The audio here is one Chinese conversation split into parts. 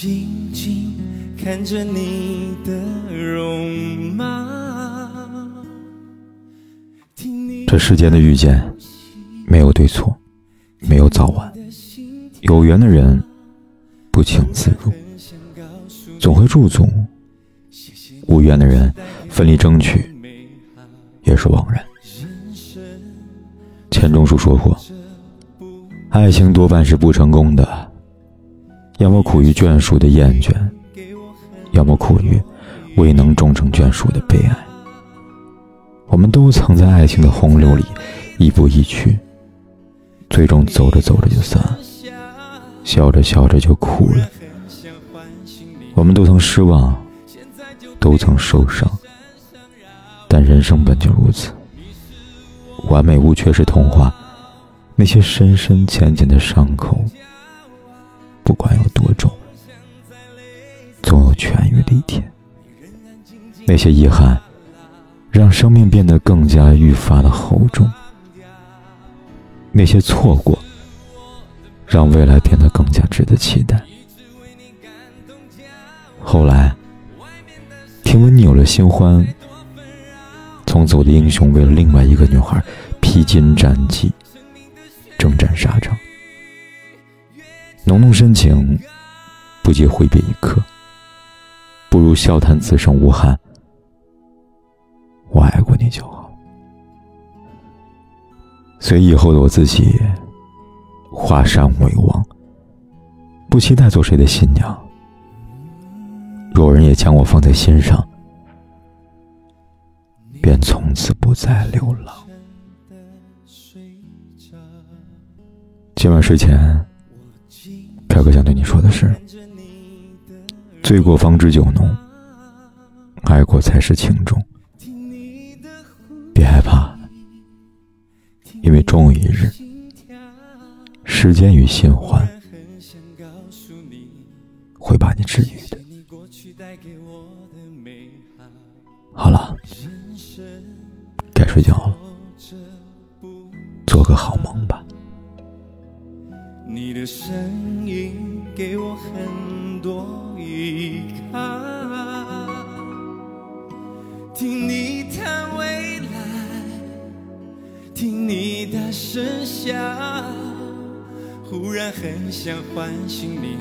静静看着你的容貌。这世间的遇见，没有对错，没有早晚。有缘的人不请自入，总会驻足；无缘的人奋力争取，也是枉然。钱钟书说过：“爱情多半是不成功的。”要么苦于眷属的厌倦，要么苦于未能终成眷属的悲哀。我们都曾在爱情的洪流里亦步亦趋，最终走着走着就散了，笑着笑着就哭了。我们都曾失望，都曾受伤，但人生本就如此，完美无缺是童话，那些深深浅浅的伤口。不管有多重，总有痊愈的一天。那些遗憾，让生命变得更加愈发的厚重；那些错过，让未来变得更加值得期待。后来，听闻你有了新欢，从此我的英雄为了另外一个女孩披荆斩棘，征战沙场。浓浓深情，不及挥别一刻，不如笑谈此生无憾。我爱过你就好，随以后的我自己，华山为王，不期待做谁的新娘。若人也将我放在心上，便从此不再流浪。今晚睡前。凯哥想对你说的是：醉过方知酒浓，爱过才是情重。别害怕，因为终有一日，时间与新欢会把你治愈的。好了，该睡觉了，做个好梦。你的声音给我很多依靠，听你谈未来，听你大声笑，忽然很想唤醒你，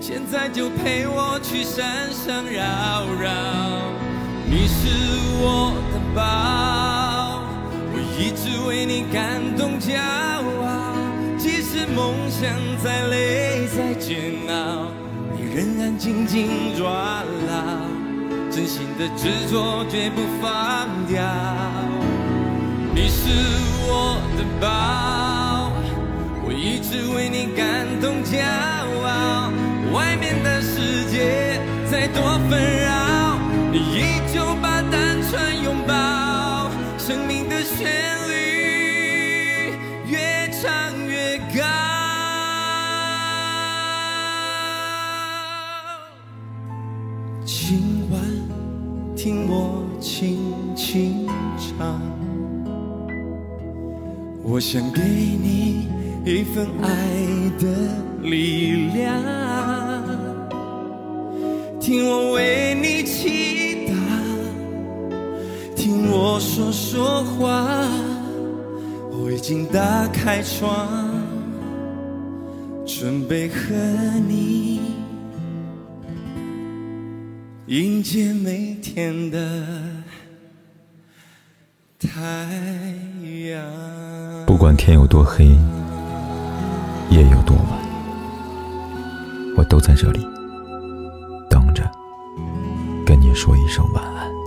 现在就陪我去山上绕绕。你是我的宝，我一直为你感动骄傲。梦想再累再煎熬，你仍然紧紧抓牢，真心的执着绝不放掉。你是我的宝，我一直为你感动骄傲。外面的世界再多今晚，听我轻轻唱。我想给你一份爱的力量，听我为你祈祷，听我说说话。我已经打开窗，准备和你。迎接每天的太阳。不管天有多黑，夜有多晚，我都在这里等着，跟你说一声晚安。